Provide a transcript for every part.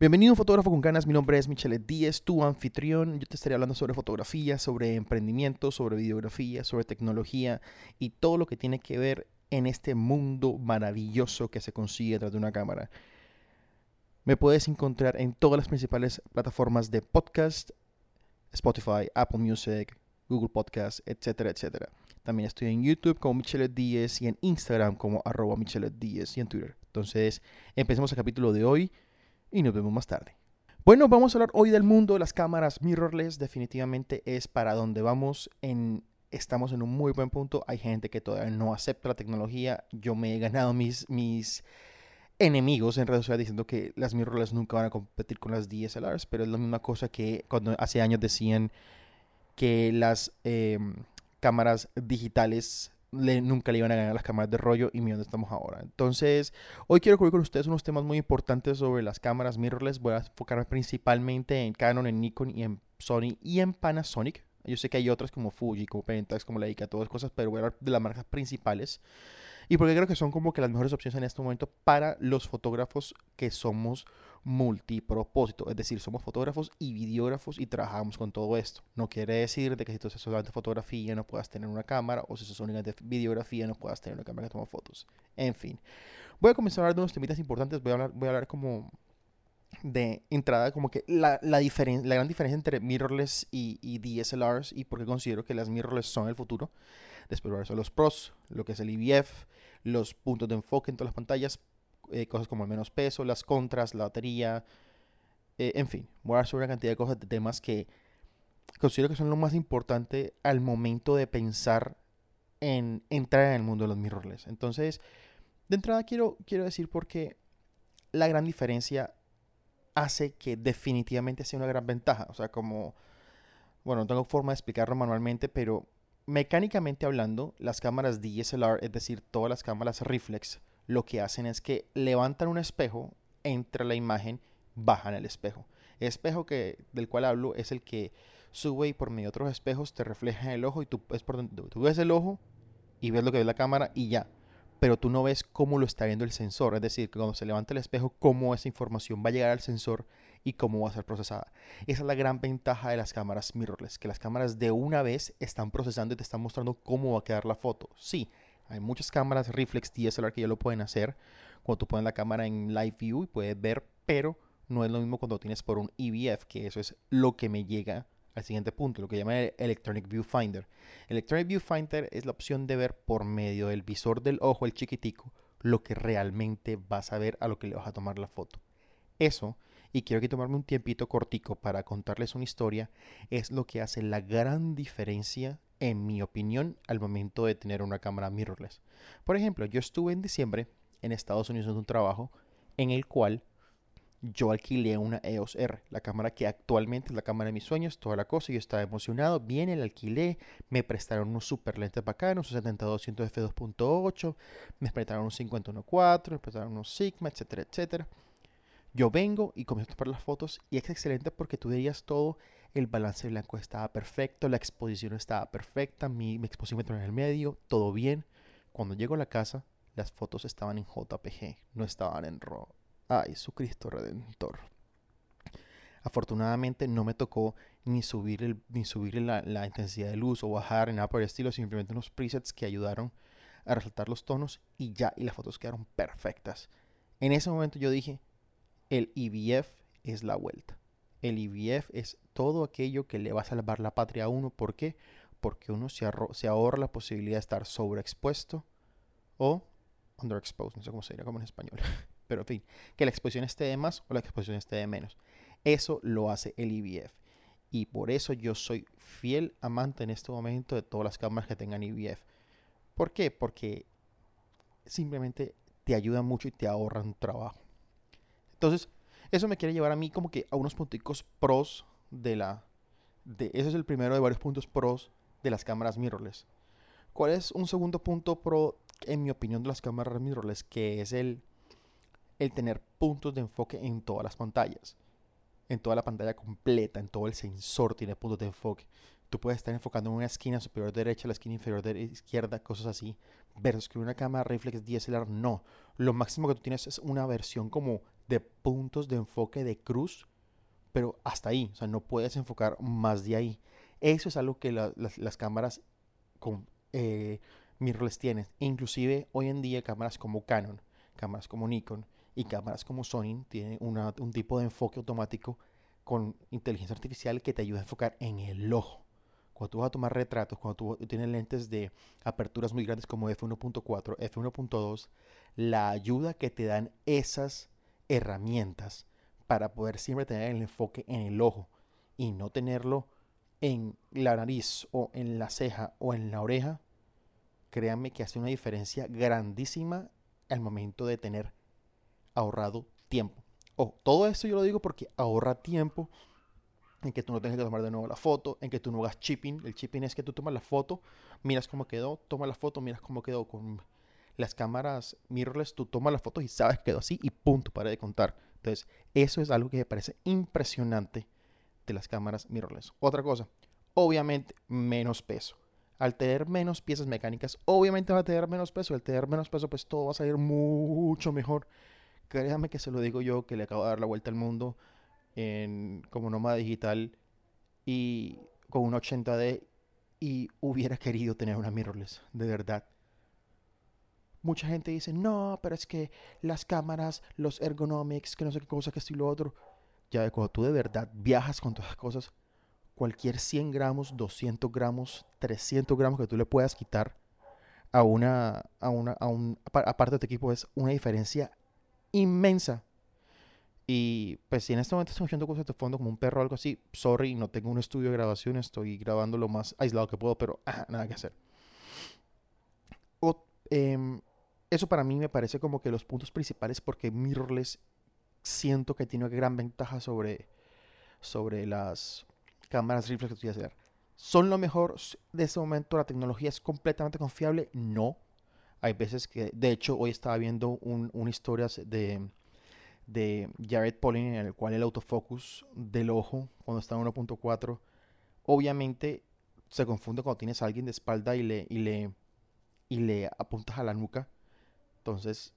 Bienvenido Fotógrafo con Ganas, mi nombre es Michele Díez, tu anfitrión. Yo te estaré hablando sobre fotografía, sobre emprendimiento, sobre videografía, sobre tecnología y todo lo que tiene que ver en este mundo maravilloso que se consigue detrás de una cámara. Me puedes encontrar en todas las principales plataformas de podcast, Spotify, Apple Music, Google Podcast, etcétera, etcétera. También estoy en YouTube como Michele Díez y en Instagram como arroba Michele Díez y en Twitter. Entonces, empecemos el capítulo de hoy y nos vemos más tarde. Bueno, vamos a hablar hoy del mundo de las cámaras mirrorless. Definitivamente es para donde vamos. Estamos en un muy buen punto. Hay gente que todavía no acepta la tecnología. Yo me he ganado mis, mis enemigos en redes sociales diciendo que las mirrorless nunca van a competir con las DSLRs, pero es la misma cosa que cuando hace años decían que las em, cámaras digitales nunca le iban a ganar las cámaras de rollo y mira dónde estamos ahora. Entonces, hoy quiero cubrir con ustedes unos temas muy importantes sobre las cámaras mirrorless. Voy a enfocarme principalmente en Canon, en Nikon y en Sony y en Panasonic. Yo sé que hay otras como Fuji, como Pentax, como Leica, todas cosas, pero voy a hablar de las marcas principales y porque creo que son como que las mejores opciones en este momento para los fotógrafos que somos multipropósito, es decir, somos fotógrafos y videógrafos y trabajamos con todo esto. No quiere decir de que si tú haces solamente fotografía no puedas tener una cámara o si haces solamente videografía no puedas tener una cámara que toma fotos. En fin, voy a comenzar a hablar de unos temitas importantes, voy a hablar, voy a hablar como de entrada como que la, la, la gran diferencia entre mirrorless y, y, DSLRs y por qué considero que las mirrorless son el futuro. Después voy a los pros, lo que es el IBF, los puntos de enfoque en todas las pantallas, eh, cosas como el menos peso, las contras, la batería, eh, en fin, voy a hablar sobre una cantidad de cosas, de temas que considero que son lo más importante al momento de pensar en entrar en el mundo de los mirrorless. Entonces, de entrada quiero, quiero decir porque la gran diferencia hace que definitivamente sea una gran ventaja. O sea, como, bueno, no tengo forma de explicarlo manualmente, pero mecánicamente hablando, las cámaras DSLR, es decir, todas las cámaras reflex, lo que hacen es que levantan un espejo entre la imagen, bajan el espejo. El espejo que, del cual hablo es el que sube y por medio de otros espejos te refleja en el ojo y tú, es por tú ves el ojo y ves lo que ve la cámara y ya pero tú no ves cómo lo está viendo el sensor. Es decir, que cuando se levanta el espejo, cómo esa información va a llegar al sensor y cómo va a ser procesada. Esa es la gran ventaja de las cámaras mirrorless, que las cámaras de una vez están procesando y te están mostrando cómo va a quedar la foto. Sí, hay muchas cámaras reflex DSLR que ya lo pueden hacer. Cuando tú pones la cámara en live view y puedes ver, pero no es lo mismo cuando tienes por un EVF, que eso es lo que me llega al siguiente punto, lo que llama el Electronic Viewfinder. Electronic Viewfinder es la opción de ver por medio del visor del ojo, el chiquitico, lo que realmente vas a ver a lo que le vas a tomar la foto. Eso, y quiero que tomarme un tiempito cortico para contarles una historia, es lo que hace la gran diferencia, en mi opinión, al momento de tener una cámara mirrorless. Por ejemplo, yo estuve en diciembre en Estados Unidos en un trabajo en el cual yo alquilé una EOS R, la cámara que actualmente es la cámara de mis sueños, toda la cosa, yo estaba emocionado, viene, la alquilé, me prestaron unos super lentes bacanos, un 70-200 f2.8, me prestaron un 51.4, me prestaron unos Sigma, etcétera, etcétera. Yo vengo y comienzo a tomar las fotos y es excelente porque tú dirías todo, el balance blanco estaba perfecto, la exposición estaba perfecta, mi, mi exposición en el medio, todo bien. Cuando llego a la casa, las fotos estaban en JPG, no estaban en RAW Ay, su Cristo Redentor. Afortunadamente no me tocó ni subir, ni subir la, intensidad de luz o bajar en nada por el estilo, simplemente unos presets que ayudaron a resaltar los tonos y ya, y las fotos quedaron perfectas. En ese momento yo dije, el EVF es la vuelta. El EVF es todo aquello que le va a salvar la patria a uno. ¿Por qué? Porque uno se, ahorra la posibilidad de estar sobreexpuesto o underexposed, no sé cómo se diría como en español. pero en fin, que la exposición esté de más o la exposición esté de menos. Eso lo hace el IBF. Y por eso yo soy fiel amante en este momento de todas las cámaras que tengan IBF. ¿Por qué? Porque simplemente te ayuda mucho y te ahorran trabajo. Entonces, eso me quiere llevar a mí como que a unos punticos pros de la... De, ese es el primero de varios puntos pros de las cámaras mirrorless. ¿Cuál es un segundo punto pro, en mi opinión, de las cámaras mirrorless? Que es el el tener puntos de enfoque en todas las pantallas. En toda la pantalla completa, en todo el sensor tiene puntos de enfoque. Tú puedes estar enfocando en una esquina superior derecha, la esquina inferior izquierda, cosas así, versus que una cámara reflex DSLR no. Lo máximo que tú tienes es una versión como de puntos de enfoque de cruz, pero hasta ahí, o sea, no puedes enfocar más de ahí. Eso es algo que las, cámaras con eh, mirrorless tienen. Inclusive hoy en día cámaras como Canon, cámaras como Nikon y cámaras como Sony tienen un tipo de enfoque automático con inteligencia artificial que te ayuda a enfocar en el ojo. Cuando tú vas a tomar retratos, cuando tú tienes lentes de aperturas muy grandes como f1.4, f1.2, la ayuda que te dan esas herramientas para poder siempre tener el enfoque en el ojo y no tenerlo en la nariz o en la ceja o en la oreja, créanme que hace una diferencia grandísima al momento de tener ahorrado tiempo. Oh, todo esto yo lo digo porque ahorra tiempo en que tú no tengas que tomar de nuevo la foto, en que tú no hagas chipping. El chipping es que tú tomas la foto, miras cómo quedó, tomas la foto, miras cómo quedó. Con las cámaras mirrorless, tú tomas la foto y sabes que quedó así y punto, para de contar. Entonces, eso es algo que me parece impresionante de las cámaras mirrorless. Otra cosa, obviamente menos peso. Al tener menos piezas mecánicas, obviamente va a tener menos peso. Al tener menos peso, pues todo va a salir mucho mejor. Créame que se lo digo yo, que le acabo de dar la vuelta al mundo en, como nómada digital y con un 80D y hubiera querido tener una mirrorless, de verdad. Mucha gente dice, no, pero es que las cámaras, los ergonomics, que no sé qué cosa, que esto y lo otro. Ya de cuando tú de verdad viajas con todas las cosas, cualquier 100 gramos, 200 gramos, 300 gramos que tú le puedas quitar a una, a una, a un, aparte de tu equipo es una diferencia inmensa. Y pues si en este momento estoy escuchando cosas de fondo como un perro o algo así, sorry, no tengo un estudio de grabación, estoy grabando lo más aislado que puedo, pero nada que hacer. O, em, eso para mí me parece como que los puntos principales porque mirrorless siento que tiene una gran ventaja sobre, sobre las cámaras reflex que estoy hacer. ¿Son lo mejor de este momento? ¿La tecnología es completamente confiable? No. Hay veces que, de hecho, hoy estaba viendo un, una historia de de Jared Polin en el cual el autofocus del ojo cuando está en 1.4 obviamente se confunde cuando tienes a alguien de espalda y le, y le, y le apuntas a la nuca. Entonces,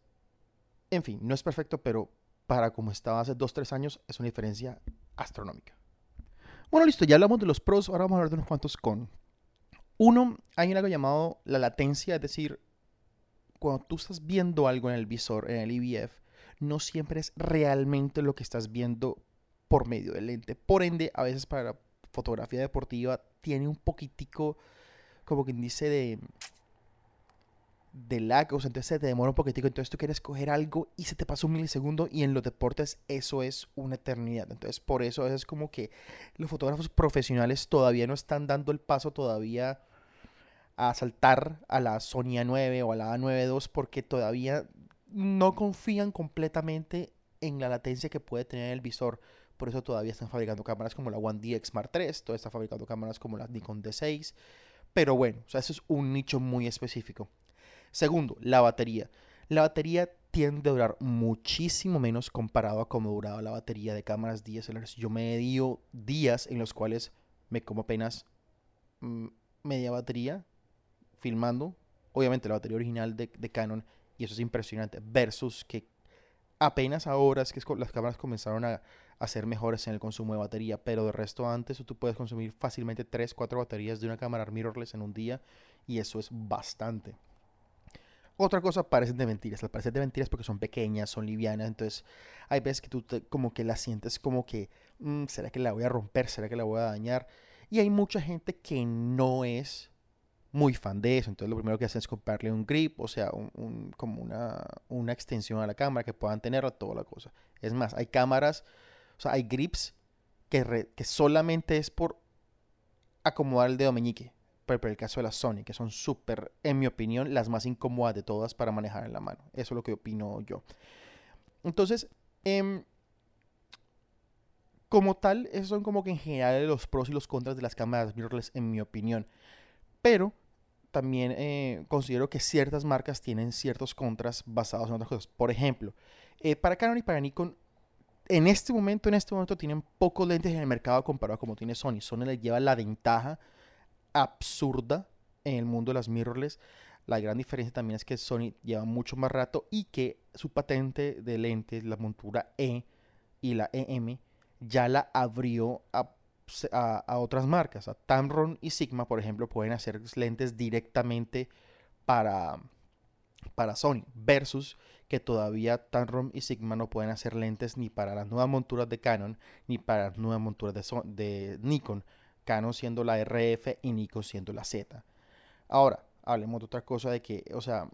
en fin, no es perfecto, pero para como estaba hace 2-3 años es una diferencia astronómica. Bueno, listo, ya hablamos de los pros, ahora vamos a hablar de unos cuantos con. Uno, hay algo llamado la latencia, es decir, cuando tú estás viendo algo en el visor, en el IBF, no siempre es realmente lo que estás viendo por medio del lente. Por ende, a veces para fotografía deportiva tiene un poquitico, como quien dice, de, de lag, entonces se te demora un poquitico, entonces tú quieres coger algo y se te pasa un milisegundo y en los deportes eso es una eternidad. Entonces por eso es como que los fotógrafos profesionales todavía no están dando el paso todavía a saltar a la Sony A9 o a la A9 II porque todavía no confían completamente en la latencia que puede tener el visor. Por eso todavía están fabricando cámaras como la One DX Mark III, todavía están fabricando cámaras como la Nikon D6. Pero bueno, o sea, eso es un nicho muy específico. Segundo, la batería. La batería tiende a durar muchísimo menos comparado a cómo duraba la batería de cámaras DSLR. Yo me dio días en los cuales me como apenas mm, media batería filmando. Obviamente la batería original de Canon y eso es impresionante. Versus que apenas ahora es que las cámaras comenzaron a, ser mejores en el consumo de batería. Pero de resto antes tú puedes consumir fácilmente 3, 4 baterías de una cámara mirrorless en un día. Y eso es bastante. Otra cosa, parecen de mentiras. Las parecen de mentiras porque son pequeñas, son livianas. Entonces, hay veces que tú como que la sientes como que, mm, ¿será que la voy a romper? ¿Será que la voy a dañar? Y hay mucha gente que no es muy fan de eso. Entonces lo primero que hacen es comprarle un grip, o sea, un, como una, una, extensión a la cámara que puedan tener toda la cosa. Es más, hay cámaras, o sea, hay grips que, que solamente es por acomodar el dedo meñique. Pero, el caso de la Sony, que son súper, en mi opinión, las más incómodas de todas para manejar en la mano. Eso es lo que opino yo. Entonces, em, como tal, esos son como que en general los pros y los contras de las cámaras mirrorless, en mi opinión. Pero también eh, considero que ciertas marcas tienen ciertos contras basados en otras cosas. Por ejemplo, eh, para Canon y para Nikon, en este momento, en este momento tienen pocos lentes en el mercado comparado a como tiene Sony. Sony le lleva la ventaja absurda en el mundo de las mirrorless. La gran diferencia también es que Sony lleva mucho más rato y que su patente de lentes, la montura E y la EM, ya la abrió a, otras marcas. A Tamron y Sigma, por ejemplo, pueden hacer lentes directamente para, para Sony, versus que todavía Tamron y Sigma no pueden hacer lentes ni para las nuevas monturas de Canon ni para las nuevas monturas de, de Nikon. Canon siendo la RF y Nikon siendo la Z. Ahora, hablemos de otra cosa de que, o sea,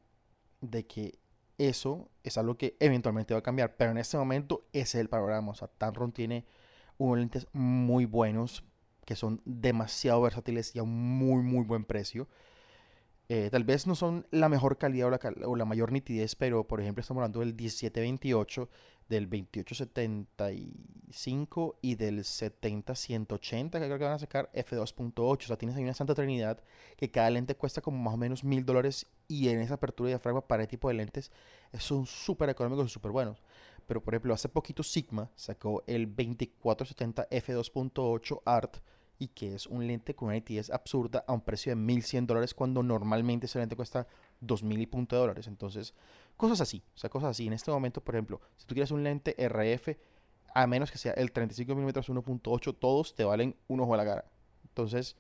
de que eso es algo que eventualmente va a cambiar, pero en este momento ese es el panorama. O sea, Tamron tiene unos lentes muy buenos que son demasiado versátiles y a un muy, muy buen precio. Eh, tal vez no son la mejor calidad o la, o la, mayor nitidez, pero por ejemplo estamos hablando del 1728, del 2875 y del 70180 que creo que van a sacar f2.8. O sea, tienes ahí una santa trinidad que cada lente cuesta como más o menos mil dólares y en esa apertura de diafragma para este tipo de lentes son súper económicos y súper buenos. Pero por ejemplo, hace poquito Sigma sacó el 2470 f2.8 Art y que es un lente con una nitidez absurda a un precio de 1100 dólares cuando normalmente ese lente cuesta 2000 y punto de dólares. Entonces, cosas así, o sea, cosas así. En este momento, por ejemplo, si tú quieres un lente RF, a menos que sea el 35 mm 1.8, todos te valen un ojo a la cara. Entonces,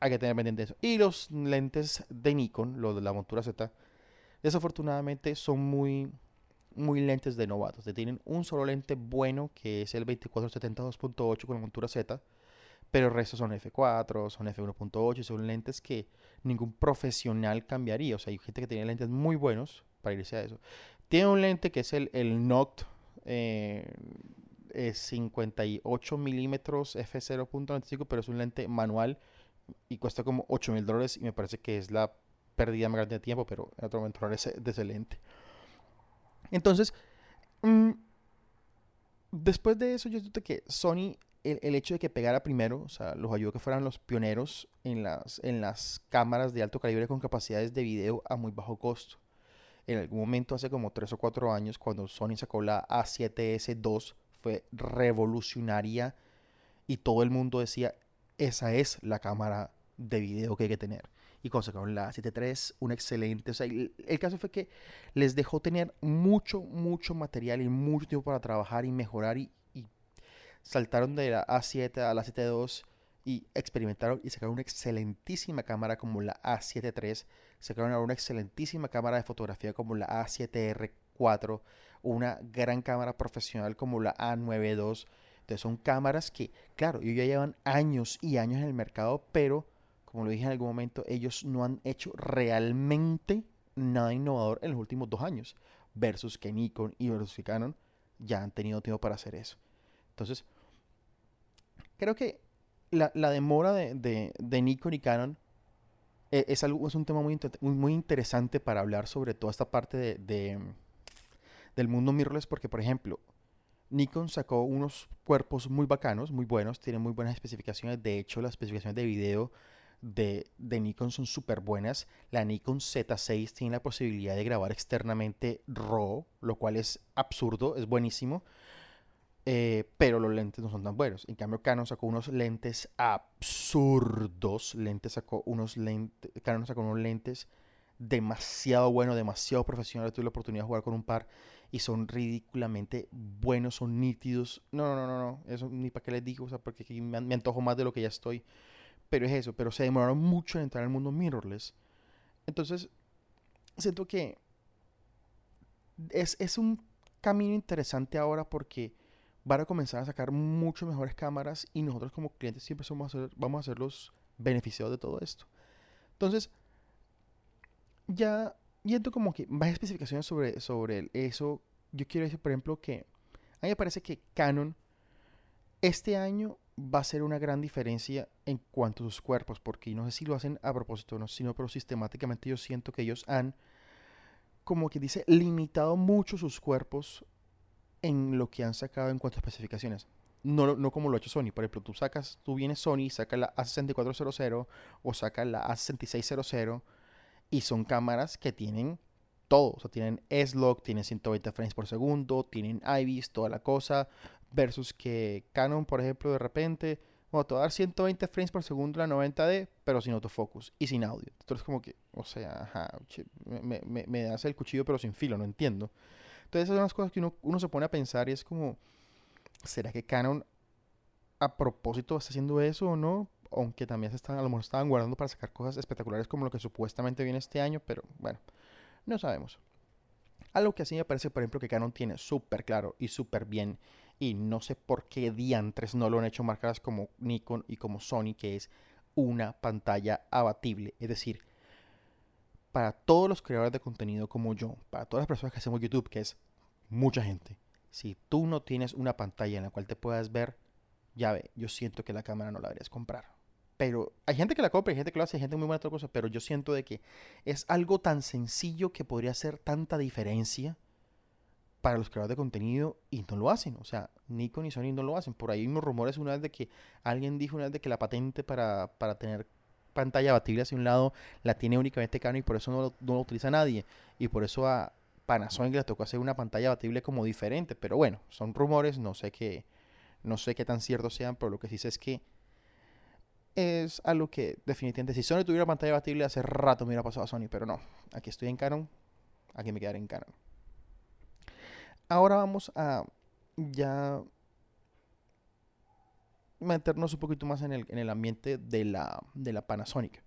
hay que tener pendiente eso. Y los lentes de Nikon, los de la montura Z, desafortunadamente son muy, muy lentes de novatos. tienen un solo lente bueno, que es el 2470 2.8 con la montura Z pero el resto son F4, son F1.8, son lentes que ningún profesional cambiaría. O sea, hay gente que tiene lentes muy buenos para irse a eso. Tiene un lente que es el, el Noct 58 milímetros F0.95, pero es un lente manual y cuesta como 8 mil dólares y me parece que es la pérdida más grande de tiempo, pero en otro momento hablaré de ese lente. Entonces, mm, después de eso, yo siento que Sony el, hecho de que pegara primero, o sea, los ayudó que fueran los pioneros en las, en las cámaras de alto calibre con capacidades de video a muy bajo costo. En algún momento, hace como 3 o 4 años, cuando Sony sacó la A7S II, fue revolucionaria y todo el mundo decía, esa es la cámara de video que hay que tener. Y cuando sacaron la A7 III, un excelente. O sea, el, caso fue que les dejó tener mucho, mucho material y mucho tiempo para trabajar y mejorar y, saltaron de la A7 a la A7 y experimentaron y sacaron una excelentísima cámara como la A7 III, sacaron una excelentísima cámara de fotografía como la A7R4, una gran cámara profesional como la A92. Entonces son cámaras que, claro, ya llevan años y años en el mercado, pero como lo dije en algún momento, ellos no han hecho realmente nada innovador en los últimos dos años, versus que Nikon y versus Canon ya han tenido tiempo para hacer eso. Entonces, creo que la, demora de, Nikon y Canon e, es, algo, es un tema muy, muy, interesante para hablar sobre toda esta parte de, del mundo mirrorless, porque, por ejemplo, Nikon sacó unos cuerpos muy bacanos, muy buenos, tienen muy buenas especificaciones. De hecho, las especificaciones de video de, de Nikon son súper buenas. La Nikon Z6 tiene la posibilidad de grabar externamente RAW, lo cual es absurdo, es buenísimo. Eh, pero los lentes no son tan buenos. En cambio, Canon sacó unos lentes absurdos. Lentes sacó unos lentes, Canon sacó unos lentes demasiado buenos, demasiado profesionales. Tuve la oportunidad de jugar con un par y son ridículamente buenos, son nítidos. No, no, no, no, eso ni para qué les digo, o sea, porque me, antojo más de lo que ya estoy. Pero es eso, pero se demoraron mucho en entrar al mundo mirrorless. Entonces, siento que es, es un camino interesante ahora porque van a comenzar a sacar mucho mejores cámaras y nosotros como clientes siempre somos vamos a ser los beneficiados de todo esto. Entonces, ya yendo como que más especificaciones sobre, sobre eso, yo quiero decir, por ejemplo, que a mí me parece que Canon este año va a ser una gran diferencia en cuanto a sus cuerpos, porque no sé si lo hacen a propósito o no, sino pero sistemáticamente yo siento que ellos han, como que dice, limitado mucho sus cuerpos en lo que han sacado en cuanto a especificaciones. No, no como lo ha hecho Sony. Por ejemplo, tú sacas, tú vienes Sony, saca la A6400 o saca la A6600 y son cámaras que tienen todo. O sea, tienen S-Log, tienen 120 frames por segundo, tienen IBIS, toda la cosa. Versus que Canon, por ejemplo, de repente bueno, te va a dar 120 frames por segundo la 90D, pero sin autofocus y sin audio. Entonces, como que, o sea, ajá, me, me, me das el cuchillo pero sin filo, no entiendo. Entonces, esas son las cosas que uno, uno se pone a pensar y es como, ¿será que Canon a propósito está haciendo eso o no? Aunque también se están, a lo mejor estaban guardando para sacar cosas espectaculares como lo que supuestamente viene este año, pero bueno, no sabemos. Algo que así me parece, por ejemplo, que Canon tiene súper claro y súper bien y no sé por qué diantres no lo han hecho marcas como Nikon y como Sony, que es una pantalla abatible. Es decir, para todos los creadores de contenido como yo, para todas las personas que hacemos YouTube, que es mucha gente, si tú no tienes una pantalla en la cual te puedas ver, ya ve, yo siento que la cámara no la deberías comprar. Pero hay gente que la compra, hay gente que lo hace, hay gente muy buena otra cosa, pero yo siento de que es algo tan sencillo que podría hacer tanta diferencia para los creadores de contenido y no lo hacen. O sea, Nikon y Sony no lo hacen. Por ahí hay unos rumores una vez de que alguien dijo una vez de que la patente para, para tener pantalla abatible hacia un lado la tiene únicamente Canon y por eso no lo, no utiliza nadie. Y por eso a Panasonic le tocó hacer una pantalla abatible como diferente. Pero bueno, son rumores, no sé qué, no sé qué tan ciertos sean, pero lo que sí sé es que es algo que definitivamente si Sony tuviera pantalla abatible hace rato me hubiera pasado a Sony, pero no. Aquí estoy en Canon, aquí me quedaré en Canon. Ahora vamos a ya meternos un poquito más en el, en el ambiente de la, de la Panasonic.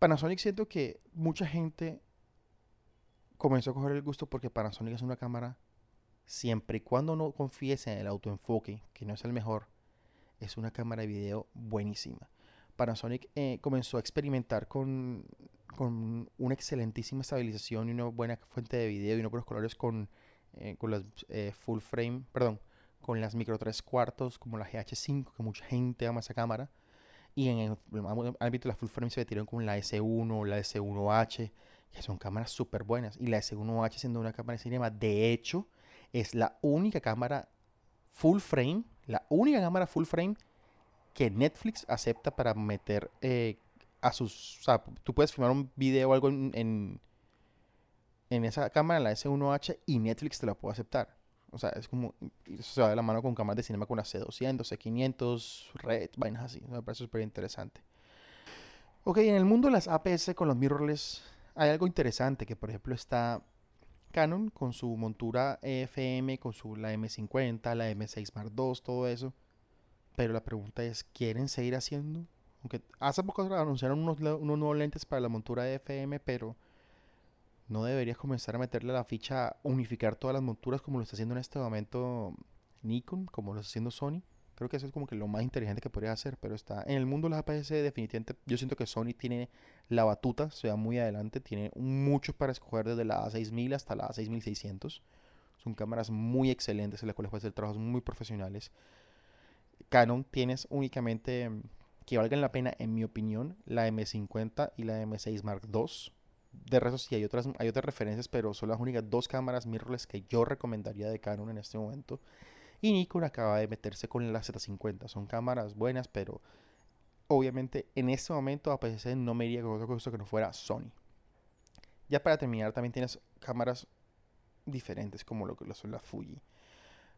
Panasonic siento que mucha gente comenzó a coger el gusto porque Panasonic es una cámara, siempre y cuando no confíes en el autoenfoque, que no es el mejor, es una cámara de video buenísima. Panasonic eh, comenzó a experimentar con, con una excelentísima estabilización y una buena fuente de video y unos buenos colores con eh, con las eh, full frame, perdón, con las micro 3 cuartos, como la GH5, que mucha gente ama esa cámara. Y en el, ámbito de la full frame se metieron con la S1, la S1H, que son cámaras súper buenas. Y la S1H siendo una cámara de cinema, de hecho, es la única cámara full frame, la única cámara full frame que Netflix acepta para meter eh, a sus... O sea, tú puedes filmar un video o algo en en esa cámara, la S1H, y Netflix te la puede aceptar. O sea, es como, se va de la mano con cámaras de cinema con la C200, C500, Red, vainas así. Me parece súper interesante. Ok, en el mundo de las APS con los mirrorless hay algo interesante, que por ejemplo está Canon con su montura EFM, con su la M50, la M6 Mark II, todo eso. Pero la pregunta es, ¿quieren seguir haciendo? Aunque hace poco anunciaron unos, unos nuevos lentes para la montura EFM, pero no deberías comenzar a meterle la ficha a unificar todas las monturas como lo está haciendo en este momento Nikon, como lo está haciendo Sony. Creo que eso es como que lo más inteligente que podría hacer, pero está en el mundo de las APS definitivamente yo siento que Sony tiene la batuta, se va muy adelante, tiene mucho para escoger desde la A6000 hasta la A6600. Son cámaras muy excelentes en las cuales puedes hacer trabajos muy profesionales. Canon tienes únicamente que valgan la pena en mi opinión la M50 y la M6 Mark II de resto sí hay otras, hay otras referencias, pero son las únicas dos cámaras mirrorless que yo recomendaría de Canon en este momento. Y Nikon acaba de meterse con la Z50. Son cámaras buenas, pero obviamente en este momento APS-C no me iría con otra cosa que no fuera Sony. Ya para terminar, también tienes cámaras diferentes como lo que son las Fuji.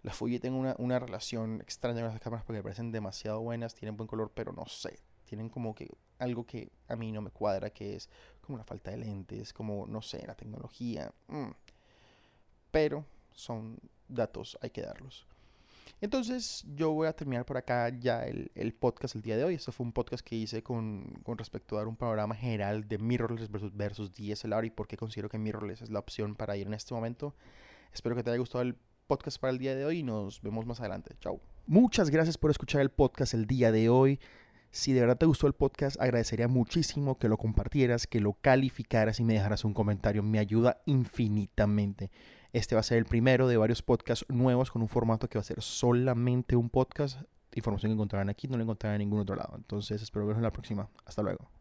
Las Fuji tengo una, una relación extraña con esas cámaras porque me parecen demasiado buenas, tienen buen color, pero no sé, tienen como que algo que a mí no me cuadra, que es como la falta de lentes, como, no sé, la tecnología. Mm. Pero son datos, hay que darlos. Entonces yo voy a terminar por acá ya el, el podcast el día de hoy. Este fue un podcast que hice con, con, respecto a dar un panorama general de mirrorless versus, versus DSLR y por qué considero que mirrorless es la opción para ir en este momento. Espero que te haya gustado el podcast para el día de hoy y nos vemos más adelante. Chao. Muchas gracias por escuchar el podcast el día de hoy. Si de verdad te gustó el podcast, agradecería muchísimo que lo compartieras, que lo calificaras y me dejaras un comentario. Me ayuda infinitamente. Este va a ser el primero de varios podcasts nuevos con un formato que va a ser solamente un podcast. Información que encontrarán aquí, no la encontrarán en ningún otro lado. Entonces espero verlos en la próxima. Hasta luego.